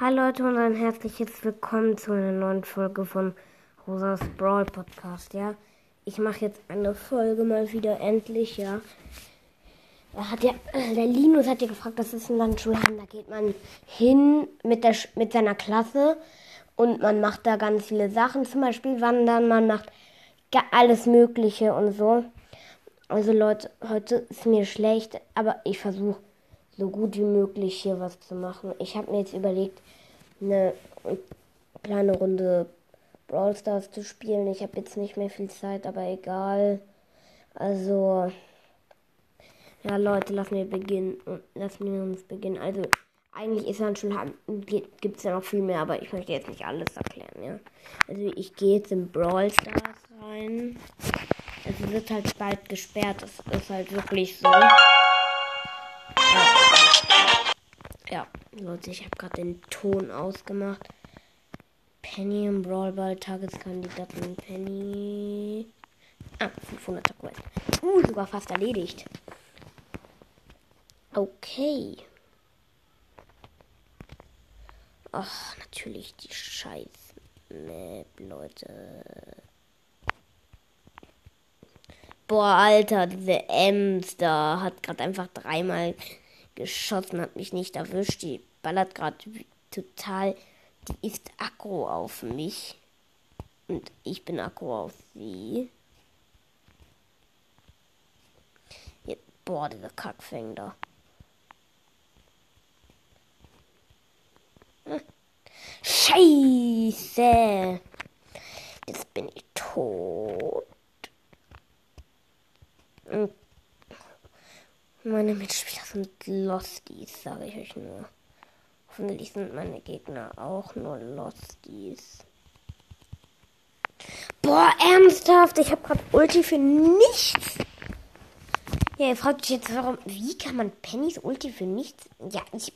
Hallo Leute und ein herzliches Willkommen zu einer neuen Folge von Rosas Brawl Podcast, ja. Ich mache jetzt eine Folge mal wieder endlich, ja. Er hat ja, der Linus hat ja gefragt, das ist ein Landschulheim, da geht man hin mit, der, mit seiner Klasse und man macht da ganz viele Sachen, zum Beispiel wandern, man macht alles Mögliche und so. Also Leute, heute ist mir schlecht, aber ich versuche so gut wie möglich hier was zu machen. Ich habe mir jetzt überlegt, eine kleine Runde Brawl Stars zu spielen. Ich habe jetzt nicht mehr viel Zeit, aber egal. Also, ja Leute, lassen wir beginnen. Lassen wir uns beginnen. Also, eigentlich ist dann schon, gibt es ja noch viel mehr, aber ich möchte jetzt nicht alles erklären, ja. Also, ich gehe jetzt in Brawl Stars rein. Es wird halt bald gesperrt. Es ist halt wirklich so. Ja, Leute, ich habe gerade den Ton ausgemacht. Penny im Brawlball, Tageskandidaten Penny. Ah, 500er Quest. Uh, sogar fast erledigt. Okay. Ach, natürlich die scheiß Map, Leute. Boah, Alter, diese Ems da hat gerade einfach dreimal geschossen, hat mich nicht erwischt. Die ballert gerade total. Die ist aggro auf mich. Und ich bin aggro auf sie. Ja, boah, dieser Kackfäng da. Hm. Scheiße! Jetzt bin ich tot. Und meine Mitspieler sind Losties, sage ich euch nur. Hoffentlich sind meine Gegner auch nur Losties. Boah, ernsthaft? Ich habe gerade Ulti für nichts. Ja, ihr fragt euch jetzt, warum. Wie kann man Pennys Ulti für nichts? Ja, ich.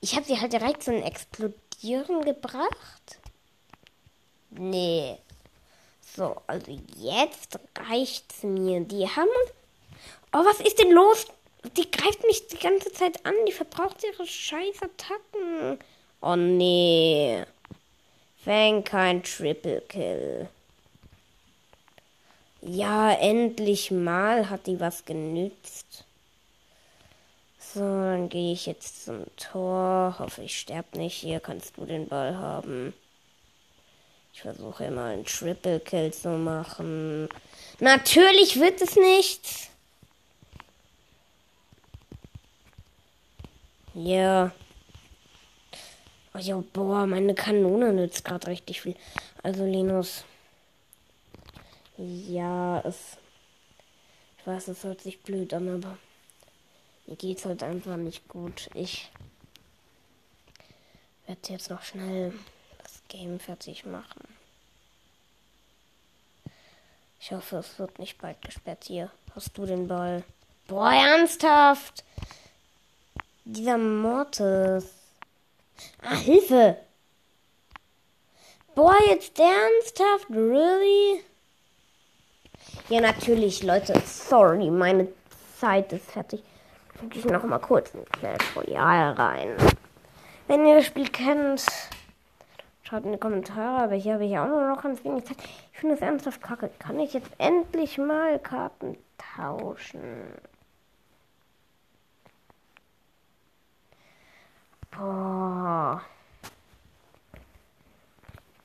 Ich habe sie halt direkt zum Explodieren gebracht. Nee. So, also jetzt reicht's mir. Die haben Oh, was ist denn los? Die greift mich die ganze Zeit an. Die verbraucht ihre scheiß Attacken. Oh nee. Fang kein Triple Kill. Ja, endlich mal hat die was genützt. So, dann gehe ich jetzt zum Tor. Hoffe, ich sterbe nicht. Hier kannst du den Ball haben. Ich versuche immer einen Triple Kill zu machen. Natürlich wird es nichts. Ja. Ja, boah, meine Kanone nützt gerade richtig viel. Also Linus. Ja, es. Ich weiß, es hört sich blöd an, aber mir geht's halt einfach nicht gut. Ich werde jetzt noch schnell das Game fertig machen. Ich hoffe, es wird nicht bald gesperrt. Hier, hast du den Ball? Boah, ernsthaft! Dieser Mortis. Ah, Hilfe! Boah, jetzt ernsthaft? Really? Ja, natürlich, Leute. Sorry, meine Zeit ist fertig. Gucke ich noch mal kurz in Clash Royale rein. Wenn ihr das Spiel kennt, schaut in die Kommentare. Aber hier habe ich auch nur noch ganz wenig Zeit. Ich finde es ernsthaft kacke. Kann ich jetzt endlich mal Karten tauschen? Boah.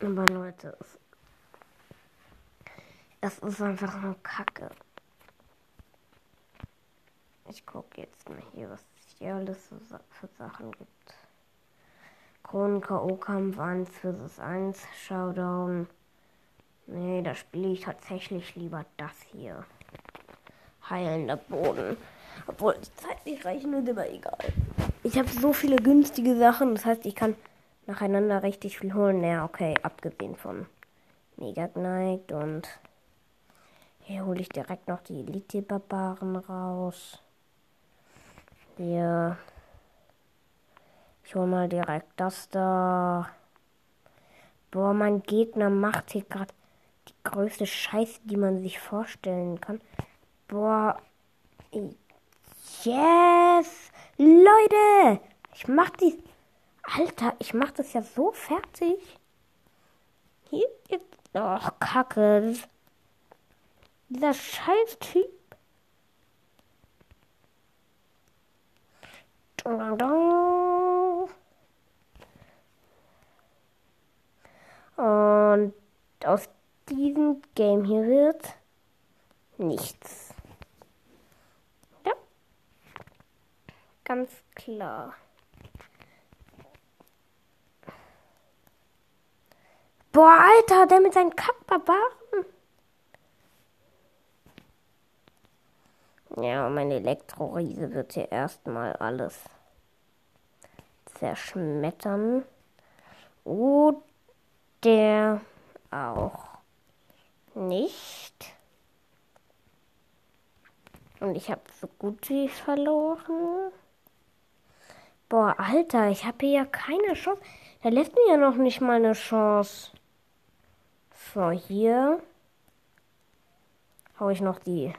Aber Leute, es, es ist einfach nur Kacke. Ich gucke jetzt mal hier, was es hier alles so für Sachen gibt. Kronen K.O.-Kampf 1 vs 1, Showdown. Nee, da spiele ich tatsächlich lieber das hier. Heilender Boden. Obwohl die Zeit nicht reichen würde, aber egal. Ich habe so viele günstige Sachen, das heißt, ich kann nacheinander richtig viel holen. Naja, okay, abgesehen von Mega Knight und hier hole ich direkt noch die Elite-Barbaren raus. Hier. Ich hole mal direkt das da. Boah, mein Gegner macht hier gerade die größte Scheiße, die man sich vorstellen kann. Boah. Yes! Leute, ich mach die Alter, ich mach das ja so fertig. Hier ist. Oh, Kacke. Dieser scheiß Typ. Und aus diesem Game hier wird nichts. Ganz klar. Boah, Alter, der mit seinen Kackbarbaren. Ja, mein Elektroriese wird hier erstmal alles zerschmettern. Oh, der auch nicht. Und ich habe so gut wie verloren. Boah, Alter, ich habe hier ja keine Chance. Der lässt mir ja noch nicht mal eine Chance. So, hier hau ich noch die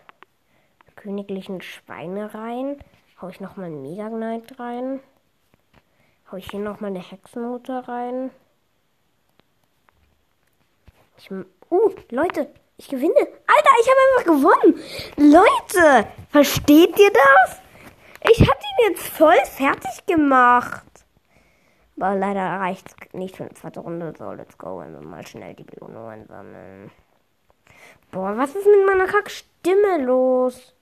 königlichen Schweine rein. Hau ich noch mal einen Mega Knight rein. Hau ich hier noch mal eine Hexenmutter rein. Ich, uh, Leute, ich gewinne. Alter, ich habe einfach gewonnen. Leute, versteht ihr das? Ich habe ihn jetzt voll fertig gemacht. Aber leider reicht nicht für eine zweite Runde. So, let's go. Und mal schnell die Belohnungen sammeln. Boah, was ist mit meiner Kackstimme los?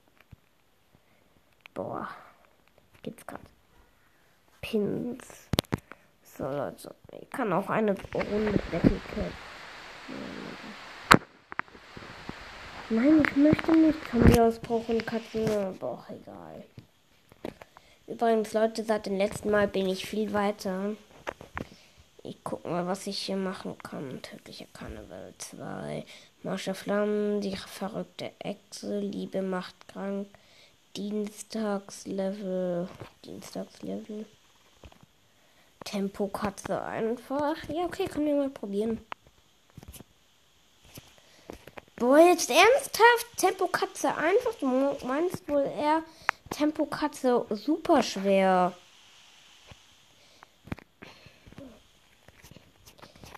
Boah. Gibt's gerade Pins. So, Leute. Ich kann auch eine Runde Cat. Nein, ich möchte nicht Zombie-Ausbruch und Katzen. Boah, egal. Übrigens, Leute, seit dem letzten Mal bin ich viel weiter. Ich guck mal, was ich hier machen kann. Tödliche Karneval 2. Marsche Flammen, die verrückte Echse, Liebe macht krank. Dienstagslevel. Dienstagslevel. Tempo Katze einfach. Ja, okay, können wir mal probieren. Boah, jetzt ernsthaft? Tempo Katze einfach? Du meinst wohl eher Tempo Katze super schwer.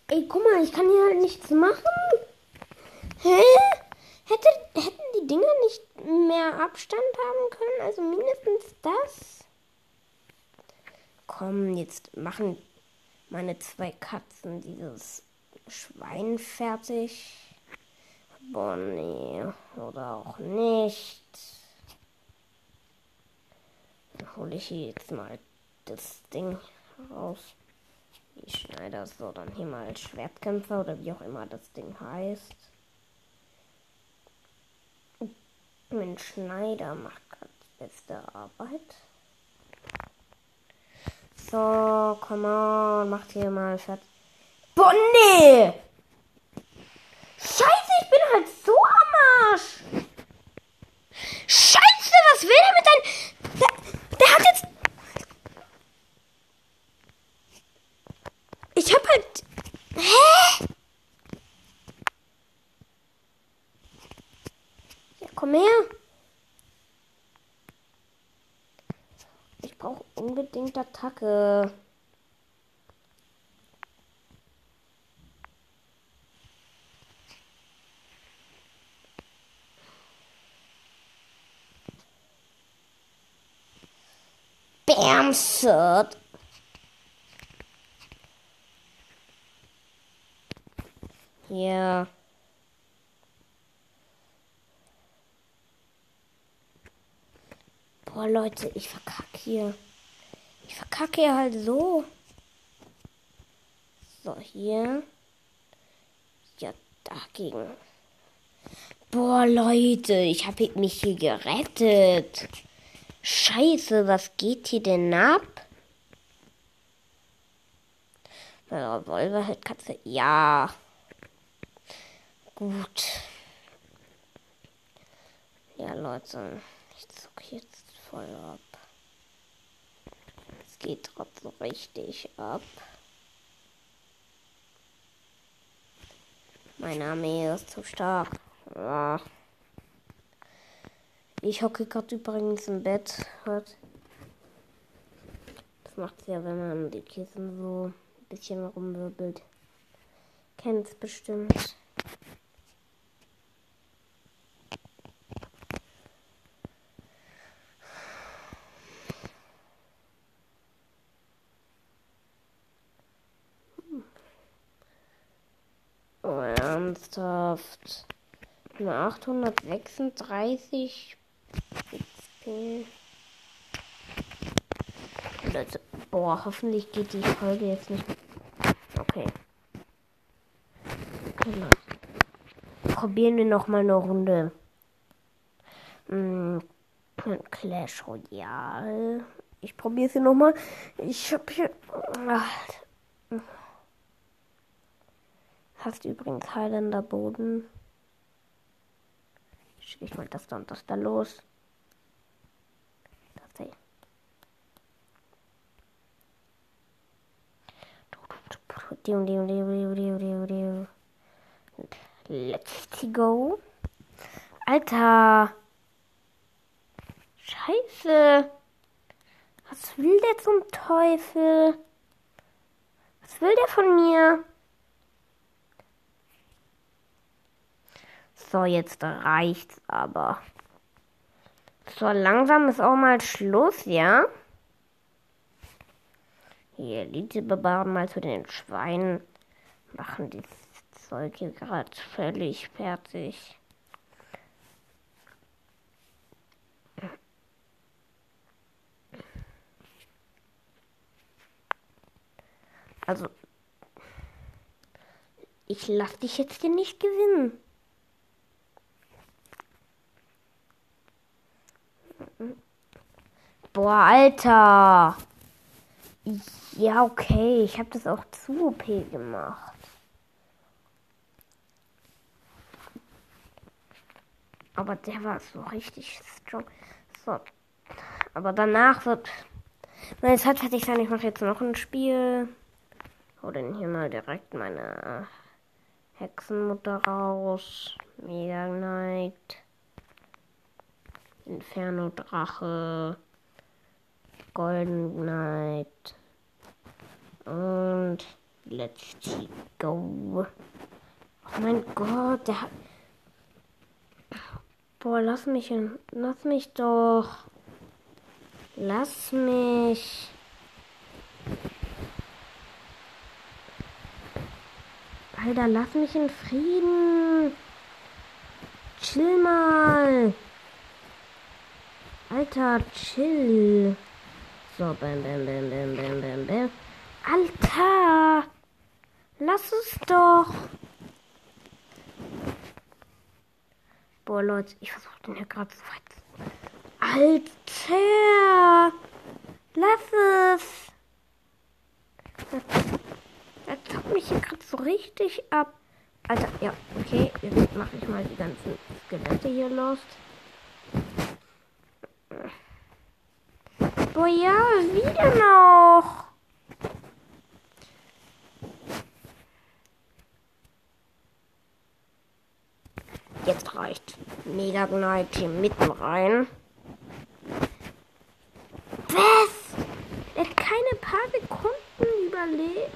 Ey, guck mal, ich kann hier halt nichts machen. Hä? Hätte, hätten die Dinger nicht mehr Abstand haben können? Also mindestens das? Komm, jetzt machen meine zwei Katzen dieses Schwein fertig. Bonnie oder auch nicht. Hole ich hier jetzt mal das Ding raus. Die Schneider so dann hier mal Schwertkämpfer oder wie auch immer das Ding heißt. Mein Schneider macht gerade beste Arbeit. So, komm on, macht hier mal fertig. Bonnie! Scheiße, ich bin halt so am Arsch. Scheiße, was will er mit deinem... Der, der hat jetzt... Ich hab halt... Hä? Ja, komm her. Ich brauche unbedingt Attacke. Bamsud. Ja. Boah, Leute, ich verkacke hier. Ich verkacke halt so. So, hier. Ja, dagegen. Boah, Leute, ich habe mich hier gerettet. Scheiße, was geht hier denn ab? Revolver hält Katze. Ja. Gut. Ja, Leute. Ich zuck jetzt voll ab. Geht trotzdem richtig ab. Meine Armee ist zu stark. Ja. Ich hocke gerade übrigens im Bett. Hört. Das macht ja, wenn man die Kissen so ein bisschen rumwirbelt. Kennt's bestimmt. Oh, ernsthaft. Nur 836 XP. Leute, boah, hoffentlich geht die Folge jetzt nicht. Okay. Probieren wir noch mal eine Runde. Hm, Clash Royale. Ich probiere sie noch mal. Ich hab hier. Ach. Hast übrigens Highlander Boden. Schicke ich mal das da und das da los. Das hier. Let's go. Alter. Scheiße. Was will der zum Teufel? Was will der von mir? So, jetzt reicht's aber. So, langsam ist auch mal Schluss, ja? Hier, Elite-Barbaren mal zu den Schweinen. Machen die Zeug hier gerade völlig fertig. Also, ich lass dich jetzt hier nicht gewinnen. Boah, Alter. Ja, okay. Ich habe das auch zu OP gemacht. Aber der war so richtig strong. So. Aber danach wird meine Zeit fertig sein. Ich mache jetzt noch ein Spiel. Hau denn hier mal direkt meine Hexenmutter raus. Mega Knight. Inferno Drache, Golden Knight und Let's Go. Oh mein Gott, der hat. Boah, lass mich hin. Lass mich doch. Lass mich. Alter, lass mich in Frieden. Chill mal. Alter, chill. So, bam, bam, bam, bam, bam, bam, bam. Alter! Lass es doch! Boah, Leute, ich versuche den hier gerade so weit. Alter! Lass es! Er zockt mich hier gerade so richtig ab. Alter, ja, okay. Jetzt mache ich mal die ganzen Skelette hier los. Boah, ja, wieder noch. Jetzt reicht. Mega Knight hier mitten rein. Was? Er hat keine paar Sekunden überlebt.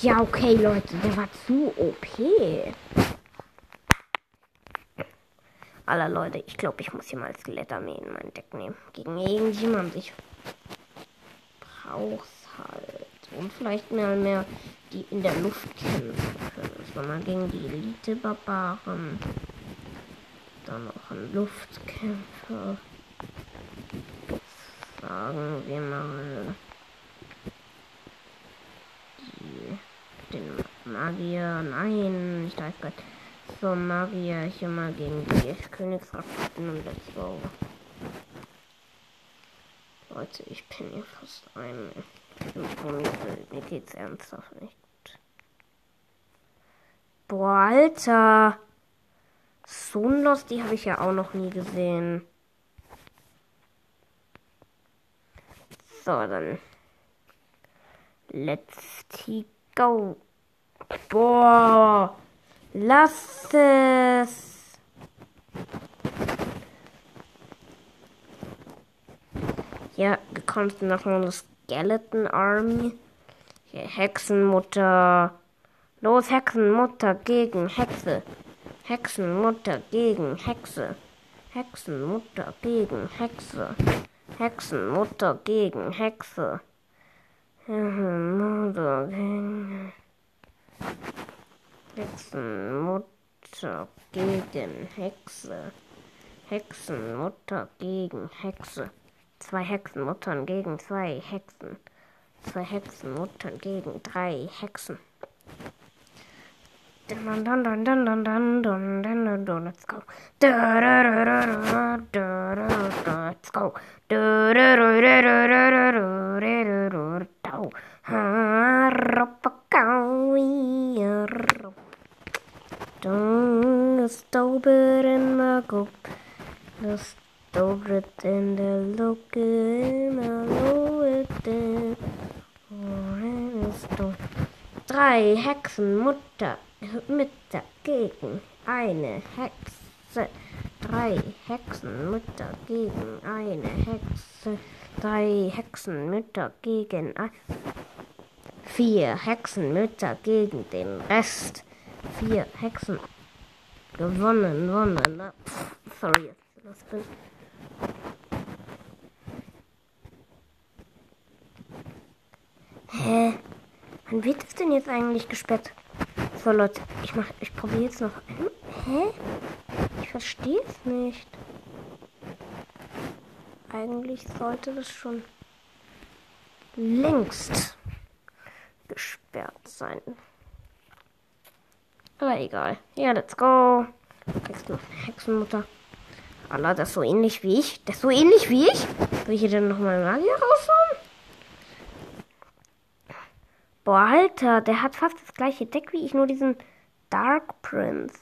Ja, okay, Leute, der war zu OP. aller Leute, ich glaube, ich muss hier mal Skelettarmee in mein Deck nehmen. Gegen irgendjemand. Ich brauch's halt. Und vielleicht mehr mehr, die in der Luft kämpfen können. Sondern gegen die Elite-Barbaren. Dann noch ein Luftkämpfer. Sagen wir mal. Die, den Magier. Nein, nicht Eisgott. So, Maria, hier mal gegen die Königsraketen und let's go. Leute, ich bin hier fast ein. Mir geht's ernsthaft nicht gut. Boah, Alter. Lost, die habe ich ja auch noch nie gesehen. So, dann. Let's go. Boah. Lass es. Hier bekommst du noch eine Skeleton Army. Hier Hexenmutter. Los, Hexenmutter gegen Hexe. Hexenmutter gegen Hexe. Hexenmutter gegen Hexe. Hexenmutter gegen Hexe. Hexenmutter gegen Hexenmutter gegen Hexe. Hexenmutter gegen Hexe. Zwei Hexenmuttern gegen zwei Hexen. Zwei Hexenmuttern gegen drei Hexen. Let's go. Let's go. In my go. The stober in the local, my lower Drei Hexenmutter. Mütter gegen eine Hexe. Drei Hexenmütter gegen eine Hexe. Drei Hexenmütter gegen ein. Vier Hexenmütter gegen den Rest. Vier Hexen. Gewonnen, gewonnen. Pff, sorry, das bin. Hä? Wann wird es denn jetzt eigentlich gesperrt? So Leute, ich mach, ich probiere jetzt noch. Hä? Ich verstehe es nicht. Eigentlich sollte das schon längst gesperrt sein. Aber egal. Ja, let's go. Du Hexenmutter. Allah, das ist so ähnlich wie ich. Das ist so ähnlich wie ich. Will ich hier denn nochmal Magier raushauen? Boah, Alter, der hat fast das gleiche Deck wie ich, nur diesen Dark Prince.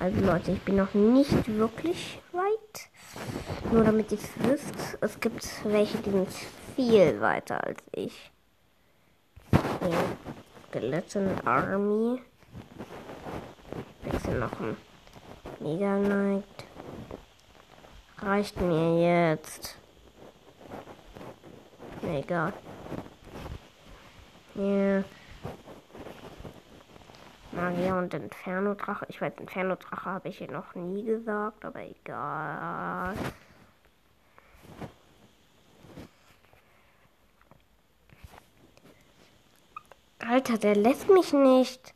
Also Leute, ich bin noch nicht wirklich weit. Nur damit ihr es wisst, es gibt welche, die sind viel weiter als ich. Hier, Skeleton Army. Wechsel noch ein Mega Knight. Reicht mir jetzt. Egal. Hier. Magier und Inferno-Drache. Ich weiß, Inferno-Drache habe ich hier noch nie gesagt, aber egal. Alter, der lässt mich nicht.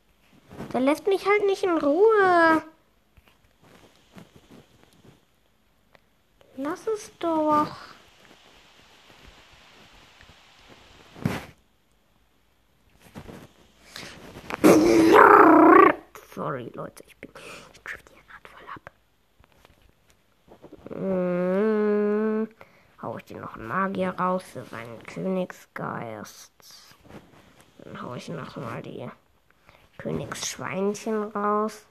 Der lässt mich halt nicht in Ruhe. Lass es doch. Sorry, Leute, ich bin. Ich drift hier gerade voll ab. Hm, hau ich dir noch einen Magier raus für seinen Königsgeist. Dann hau ich noch mal die Königsschweinchen raus.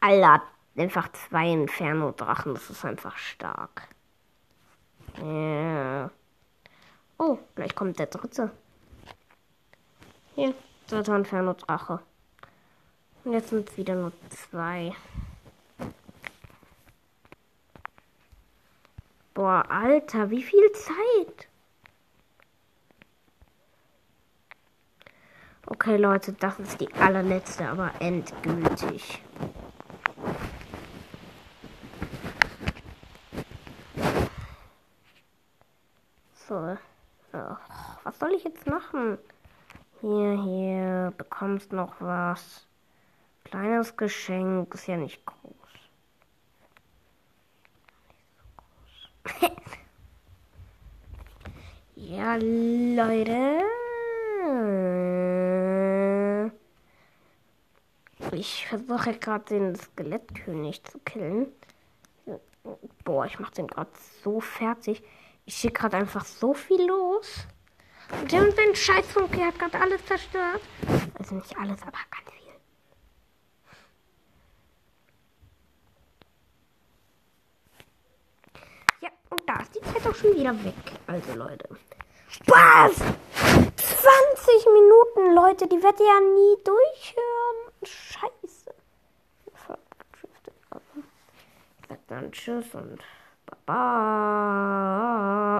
Alter, einfach zwei Inferno-Drachen, das ist einfach stark. Ja. Oh, gleich kommt der dritte. Hier, dritter Inferno-Drache. Und jetzt sind es wieder nur zwei. Boah, Alter, wie viel Zeit? Okay, Leute, das ist die allerletzte, aber endgültig. So. was soll ich jetzt machen? Hier, hier, bekommst noch was. Kleines Geschenk, ist ja nicht groß. ja, Leute. Ich versuche gerade den Skelettkönig zu killen. Boah, ich mache den gerade so fertig. Ich schicke gerade einfach so viel los. Und der und sein Scheißfunke hat gerade alles zerstört. Also nicht alles, aber ganz viel. Ja, und da ist die Zeit auch schon wieder weg. Also Leute. Was? 20 Minuten, Leute. Die werde ja nie durchhören. Scheiße. sag dann Tschüss und Baba.